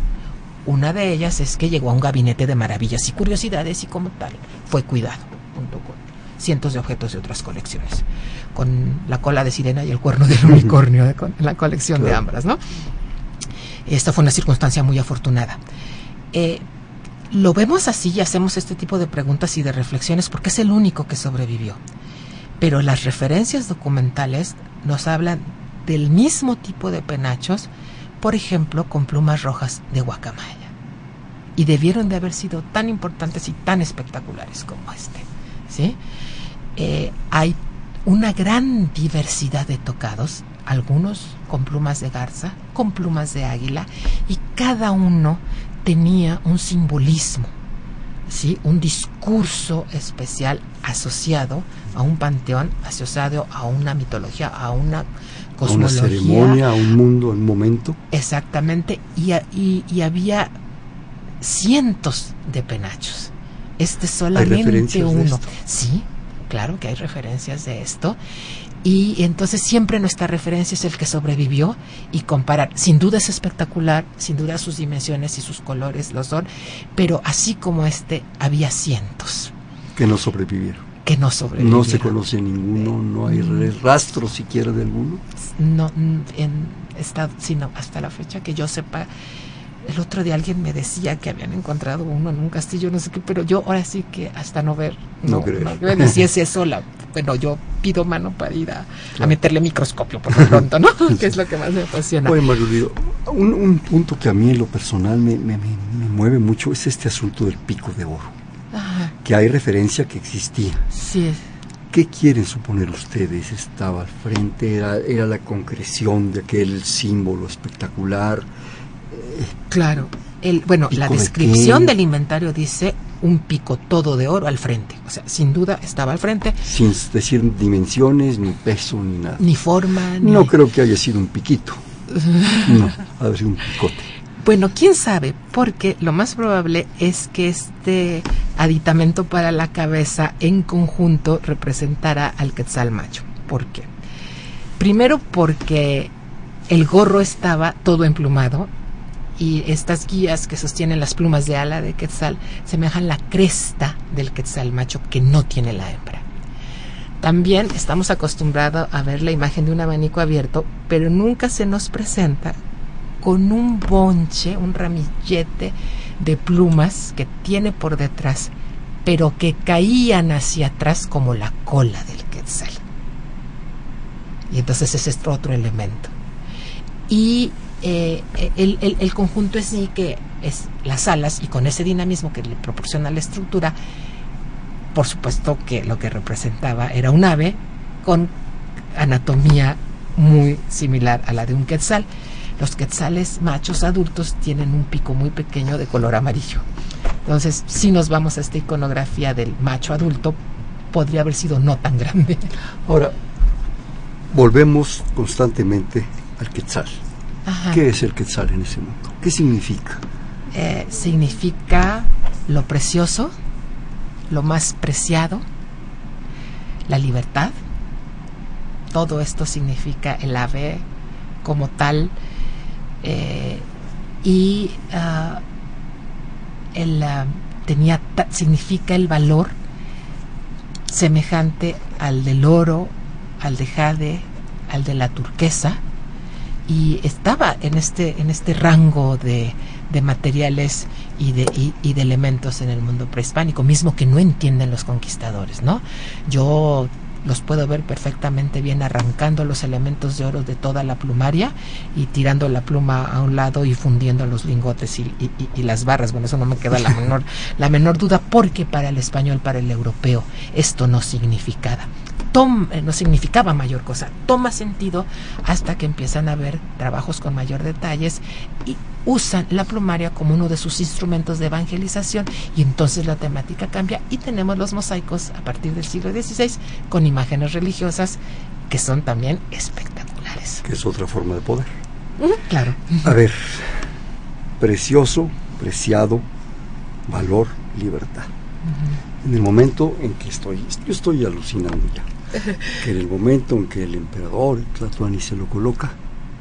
Una de ellas es que llegó a un gabinete de maravillas y curiosidades y como tal fue cuidado cientos de objetos de otras colecciones, con la cola de sirena y el cuerno del unicornio de con- la colección de ambras, ¿no? Esta fue una circunstancia muy afortunada. Eh, lo vemos así y hacemos este tipo de preguntas y de reflexiones porque es el único que sobrevivió. Pero las referencias documentales nos hablan del mismo tipo de penachos, por ejemplo, con plumas rojas de guacamaya. Y debieron de haber sido tan importantes y tan espectaculares como este. ¿sí? Eh, hay una gran diversidad de tocados, algunos con plumas de garza, con plumas de águila, y cada uno tenía un simbolismo, ¿sí? un discurso especial asociado a un panteón, asociado a una mitología, a una A una cosmología. ceremonia, a un mundo, a un momento. Exactamente, y, a- y- y había cientos de penachos. Este solamente uno. Sí, claro que hay referencias de esto. Y entonces siempre nuestra referencia es el que sobrevivió y comparar. Sin duda es espectacular, sin duda sus dimensiones y sus colores lo son, pero así como este, había cientos que no sobrevivieron. que no sobrevivieron. No se conoce ninguno, no hay re- rastro siquiera de alguno. no mm, en estado sino hasta la fecha que yo sepa el otro día alguien me decía que habían encontrado uno en un castillo no sé qué pero yo ahora sí que hasta no ver No no, creo. no si es eso la bueno yo pido mano para ir a, a meterle microscopio por lo pronto no que es lo que más me apasiona Oye, Margarito, un, un punto que a mí en lo personal me, me- me- me mueve mucho es este asunto del pico de oro, Ajá, que hay referencia que existía. sí ¿Qué quieren suponer ustedes? ¿Estaba al frente? ¿Era, era la concreción de aquel símbolo espectacular? Claro el bueno la ¿Pico de descripción del inventario dice un pico todo de oro al frente o sea sin duda estaba al frente Sin decir dimensiones, ni peso, ni nada. ni forma ni No creo que haya sido un piquito. No, ha sido un picote. Bueno, quién sabe, porque lo más probable es que este aditamento para la cabeza en conjunto representará al quetzal macho. ¿Por qué? Primero porque el gorro estaba todo emplumado y estas guías que sostienen las plumas de ala de quetzal semejan la cresta del quetzal macho que no tiene la hembra. También estamos acostumbrados a ver la imagen de un abanico abierto, pero nunca se nos presenta con un bonche, un ramillete de plumas que tiene por detrás, pero que caían hacia atrás como la cola del quetzal. Y entonces ese es otro elemento. Y eh, el, el- el conjunto es sí que es las alas y con ese dinamismo que le proporciona la estructura, por supuesto que lo que representaba era un ave con anatomía muy similar a la de un quetzal. Los quetzales machos adultos tienen un pico muy pequeño de color amarillo. Entonces, si nos vamos a esta iconografía del macho adulto, podría haber sido no tan grande. Ahora, volvemos constantemente al quetzal. Ajá. ¿Qué es el quetzal en ese mundo? ¿Qué significa? Eh, significa lo precioso, lo más preciado, la libertad. Todo esto significa el ave como tal. eh, y ah, el, ah, tenía significa el valor semejante al del oro, al de jade, al de la turquesa y estaba en este en este rango de, de materiales y de, y, y de elementos en el mundo prehispánico, mismo que no entienden los conquistadores, ¿no? Yo los puedo ver perfectamente bien arrancando los elementos de oro de toda la plumaria y tirando la pluma a un lado y fundiendo los lingotes y, y- y- las barras. Bueno, eso no me queda la menor, la menor duda, porque para el español, para el europeo, esto no significaba. Tom, eh, no significaba mayor cosa. Toma sentido hasta que empiezan a ver trabajos con mayor detalles y usan la plumaria como uno de sus instrumentos de evangelización y entonces la temática cambia y tenemos los mosaicos a partir del siglo XVI con imágenes religiosas que son también espectaculares. Que es otra forma de poder. Claro. A ver, precioso, preciado, valor, libertad. En el momento en que estoy, yo estoy alucinando ya, que en el momento en que el emperador Tlatuani se lo coloca,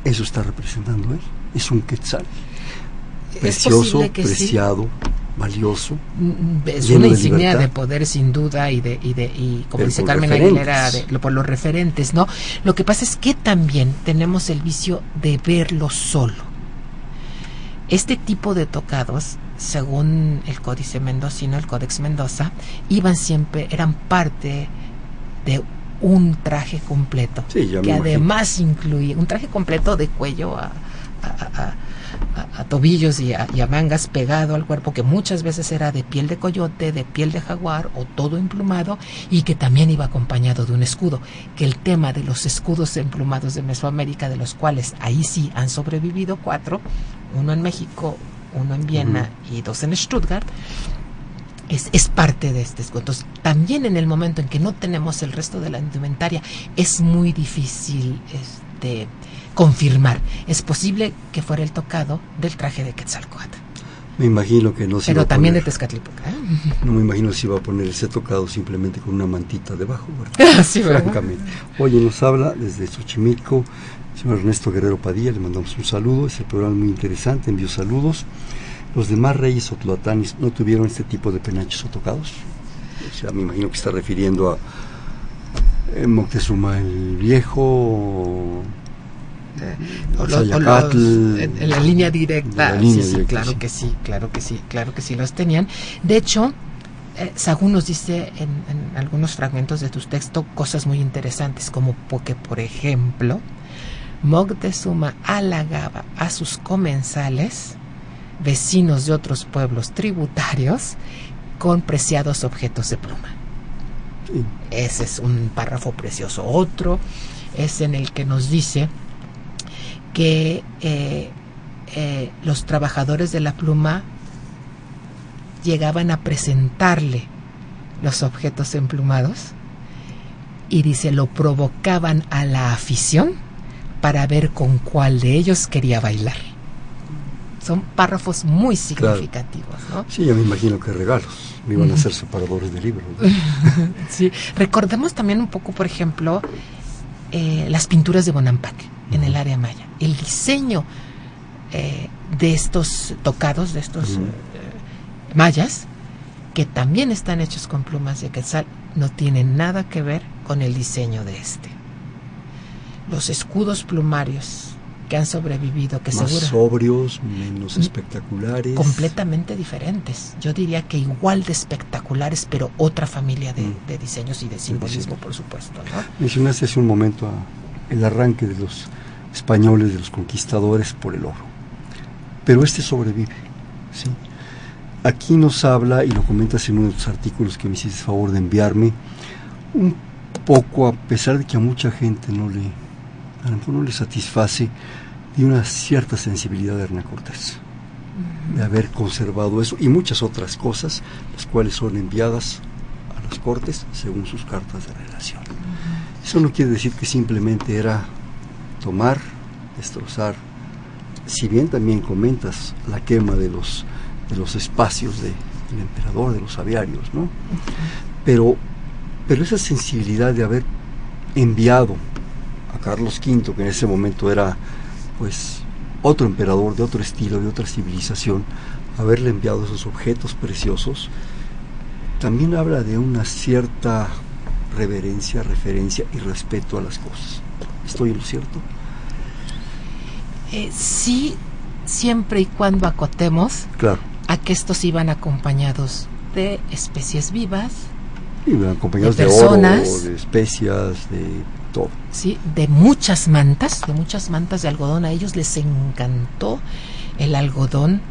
eso está representando él. Es un quetzal. Precioso, que sí. preciado, valioso. Mm, Es Lleno una insignia de poder sin duda y de y de y como Pero dice Carmen referentes. Aguilera de- lo- por los referentes, ¿no? Lo que pasa es que también tenemos el vicio de verlo solo. Este tipo de tocados, según el Códice Mendocino, el Códex Mendoza, iban siempre eran parte de un traje completo Sí, que imagino. además incluía un traje completo de cuello a, a- tobillos y a, y a mangas pegado al cuerpo, que muchas veces era de piel de coyote, de piel de jaguar o todo emplumado, y que también iba acompañado de un escudo. Que el tema de los escudos emplumados de Mesoamérica, de los cuales ahí sí han sobrevivido cuatro, uno en México, uno en Viena y dos en Stuttgart, es, es parte de este escudo. Entonces, también en el momento en que no tenemos el resto de la indumentaria, es muy difícil este, confirmar. Es posible que fuera el tocado del traje de Quetzalcoatl, Me imagino que no se iba pero a también de poner- Tezcatlipoca. ¿eh? No me imagino si iba a poner ese tocado simplemente con una mantita debajo, ¿verdad? Sí, ¿verdad? Francamente. Oye, nos habla desde Xochimilco, señor Ernesto Guerrero Padilla, le mandamos un saludo, es el programa muy interesante, envío saludos. Los demás reyes o tlatoanis no tuvieron este tipo de penachos o tocados. O sea, me imagino que está refiriendo a eh, Moctezuma el Viejo, O lo- o los- en, en la línea directa, la línea sí, sí, directa, claro sí. que sí, claro que sí, claro que sí los tenían. De hecho, eh, Sagún nos dice en, en algunos fragmentos de tus textos cosas muy interesantes, como que, por ejemplo, Moctezuma halagaba a sus comensales, vecinos de otros pueblos tributarios, con preciados objetos de pluma. Sí. Ese es un párrafo precioso. Otro es en el que nos dice que eh, eh, los trabajadores de la pluma llegaban a presentarle los objetos emplumados y dice lo provocaban a la afición para ver con cuál de ellos quería bailar. Son párrafos muy significativos, ¿no? Sí, ya me imagino que regalos. Me iban a hacer separadores de libros. ¿no? Sí, recordemos también un poco, por ejemplo, eh, las pinturas de Bonampak en el área maya. El diseño eh, de estos tocados, de estos eh, mayas, que también están hechos con plumas de quetzal, no tienen nada que ver con el diseño de este. Los escudos plumarios que han sobrevivido, que Más seguro sobrios, menos espectaculares. completamente diferentes. Yo diría que igual de espectaculares, pero otra familia de, Mm. de diseños y de simbolismo, por supuesto. ¿no? Mencionaste hace un momento a- el arranque de los españoles, de los conquistadores por el oro. Pero este sobrevive. ¿sí? Aquí nos habla, y lo comentas en uno de los artículos que me hiciste favor de enviarme, un poco, a pesar de que a mucha gente no le, a lo mejor no le satisface, de una cierta sensibilidad de Hernán Cortés, de haber conservado eso y muchas otras cosas, las cuales son enviadas a las cortes según sus cartas de relación. Eso no quiere decir que simplemente era tomar, destrozar, si bien también comentas la quema de los, de los espacios de- del emperador, de los aviarios, ¿no? Pero, pero esa sensibilidad de haber enviado a Carlos V, que en ese momento era pues otro emperador de otro estilo, de otra civilización, haberle enviado esos objetos preciosos, también habla de una cierta reverencia, referencia y respeto a las cosas. ¿Estoy en lo cierto? Eh, sí, siempre y cuando acotemos Claro. a que estos iban acompañados de especies vivas, Y van acompañados De de, oro, personas. de especias, de todo. ¿sí? de muchas mantas, de muchas mantas de algodón. A ellos les encantó el algodón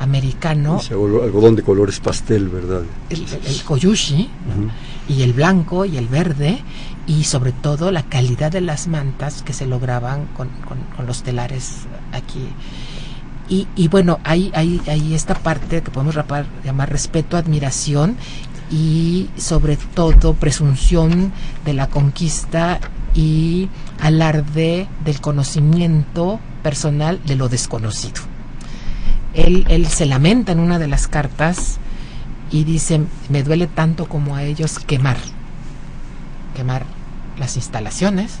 americano, Ese algodón de colores pastel, ¿verdad? el, el- el koyushi, y el blanco y el verde, y sobre todo la calidad de las mantas que se lograban con, con- con los telares aquí. Y, y bueno, hay, hay, hay esta parte que podemos rapar- llamar respeto, admiración y sobre todo presunción de la conquista y alarde del conocimiento personal de lo desconocido. Él, él se lamenta en una de las cartas y dice, me duele tanto como a ellos quemar, quemar las instalaciones.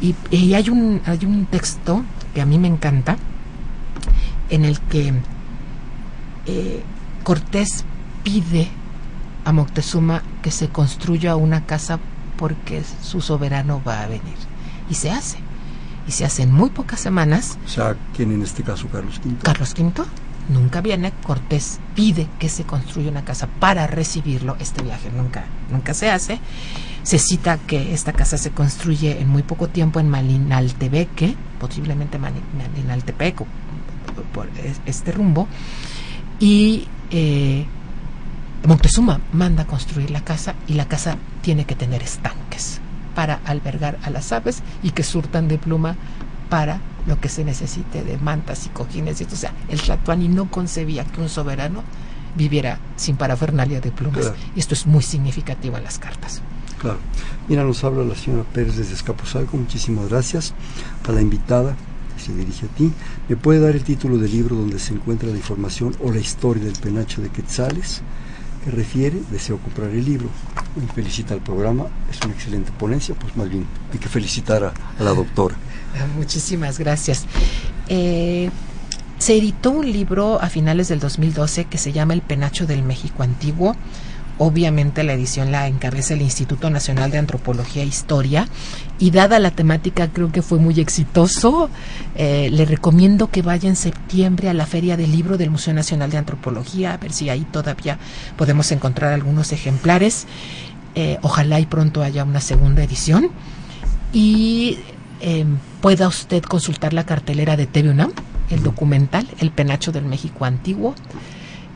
y hay, un, hay un texto que a mí me encanta, en el que eh, Cortés pide a Moctezuma que se construya una casa porque su soberano va a venir. Y se hace. Y se hace en muy pocas semanas. O sea, ¿quién en este caso Carlos V? Carlos V nunca viene, Cortés pide que se construya una casa para recibirlo, este viaje nunca, nunca se hace. Se cita que esta casa se construye en muy poco tiempo en Malinaltepeque, posiblemente Malinaltepec, por es- este rumbo, y eh, Moctezuma manda construir la casa y la casa tiene que tener estanques para albergar a las aves y que surtan de pluma para lo que se necesite de mantas y cojines y esto. O sea, el Tlatuani no concebía que un soberano viviera sin parafernalia de plumas. Claro. Y esto es muy significativo en las cartas. Claro. Mira, nos habla la señora Pérez desde Escaposalco. Muchísimas gracias a la invitada que se dirige a ti. ¿Me puede dar el título del libro donde se encuentra la información o la historia del penacho de Quetzales? Refiere, deseo comprar el libro. Me felicita al programa, es una excelente ponencia, pues más bien hay que felicitar a, a la doctora. Ah, Muchísimas gracias. Eh, se editó un libro a finales del 2012 que se llama El Penacho del México Antiguo. Obviamente la edición la encabeza el Instituto Nacional de Antropología e Historia y dada la temática creo que fue muy exitoso. Eh, le recomiendo que vaya en septiembre a la Feria del Libro del Museo Nacional de Antropología, a ver si ahí todavía podemos encontrar algunos ejemplares. Eh, ojalá y pronto haya una segunda edición. Y eh, pueda usted consultar la cartelera de TV UNAM, el documental El Penacho del México Antiguo,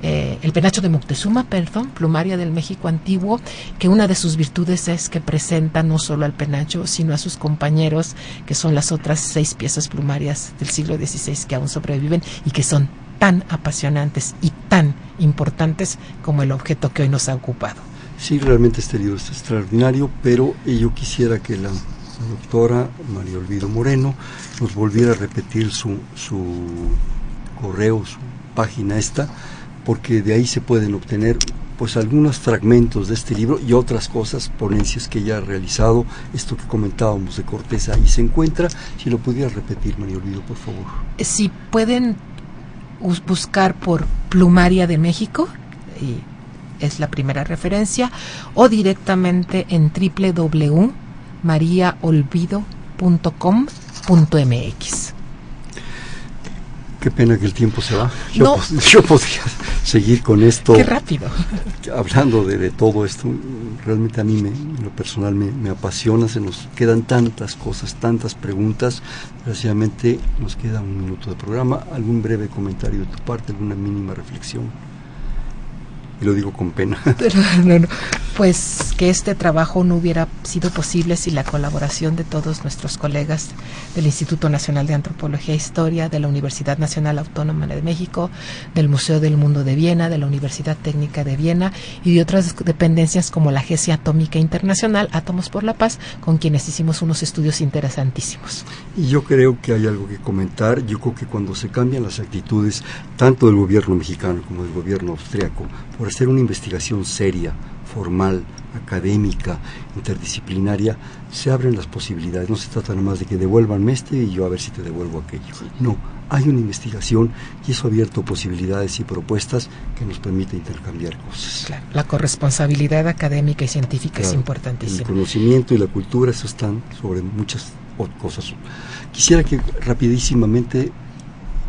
eh, El Penacho de Moctezuma, perdón, Plumaria del México Antiguo, que una de sus virtudes es que presenta no solo al penacho, sino a sus compañeros, que son las otras seis piezas plumarias del siglo XVI que aún sobreviven y que son tan apasionantes y tan importantes como el objeto que hoy nos ha ocupado. Sí, realmente este libro es extraordinario, pero yo quisiera que la, la doctora María Olvido Moreno nos volviera a repetir su, su correo, su página esta, porque de ahí se pueden obtener pues algunos fragmentos de este libro y otras cosas, ponencias que ella ha realizado, esto que comentábamos de Cortés ahí se encuentra, si lo pudiera repetir María Olvido, por favor. si pueden bus- buscar por Plumaria de México, y es la primera referencia, o directamente en www.mariaolvido.com.mx. Qué pena que el tiempo se va. Yo, No. pod- yo podría seguir con esto, Qué rápido. hablando de, de todo esto. Realmente a mí, me, en lo personal, me, me apasiona. Se nos quedan tantas cosas, tantas preguntas. Desgraciadamente nos queda un minuto de programa. ¿Algún breve comentario de tu parte? ¿Alguna mínima reflexión? Y lo digo con pena. No, no. Pues que este trabajo no hubiera sido posible sin la colaboración de todos nuestros colegas del Instituto Nacional de Antropología e Historia, de la Universidad Nacional Autónoma de México, del Museo del Mundo de Viena, de la Universidad Técnica de Viena y de otras dependencias como la Agencia Atómica Internacional, Átomos por la Paz, con quienes hicimos unos estudios interesantísimos. Y yo creo que hay algo que comentar. Yo creo que cuando se cambian las actitudes, tanto del gobierno mexicano como del gobierno austriaco, por hacer una investigación seria, formal, académica, interdisciplinaria, se abren las posibilidades. No se trata nada más de que devuélvanme este y yo a ver si te devuelvo aquello. No, hay una investigación y eso ha abierto posibilidades y propuestas que nos permite intercambiar cosas. Claro, la corresponsabilidad académica y científica es Claro, El importantísima. conocimiento y la cultura, eso están sobre muchas o- cosas. Quisiera que rapidísimamente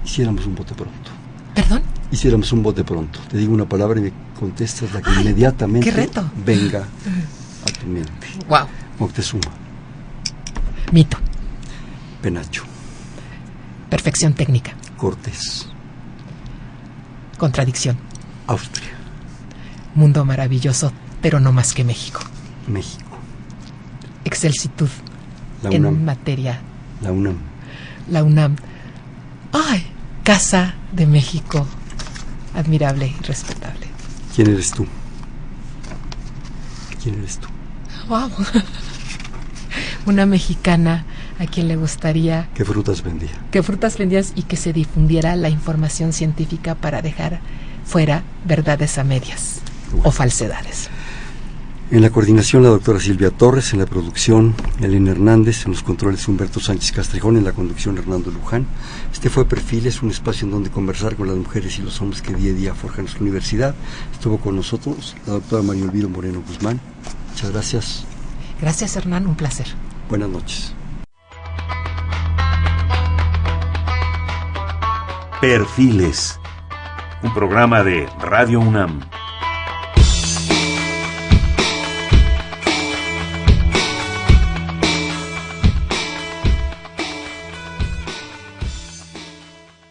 hiciéramos un bote pronto. ¿Perdón? Hiciéramos un bote pronto. Te digo una palabra y me contestas la que inmediatamente reto. venga a tu mente. Wow. Moctezuma, Mito. Penacho, Perfección técnica. Cortés, Contradicción. Austria, Mundo maravilloso, pero no más que México. México, Excelsitud la en materia. la UNAM, La UNAM. ¡Ay! Casa de México. Admirable y respetable. ¿Quién eres tú? ¿Quién eres tú? ¡Wow! Una mexicana a quien le gustaría ¿Qué frutas vendía? que frutas vendías y que se difundiera la información científica para dejar fuera verdades a medias o falsedades. En la coordinación la doctora Silvia Torres, en la producción Elena Hernández, en los controles Humberto Sánchez Castrejón, en la conducción Hernando Luján. Este fue Perfiles, un espacio en donde conversar con las mujeres y los hombres que día a día forjan nuestra universidad. Estuvo con nosotros la doctora María Olvido Moreno Guzmán. Muchas gracias. Gracias Hernán, un placer. Buenas noches. Perfiles. Un programa de Radio UNAM.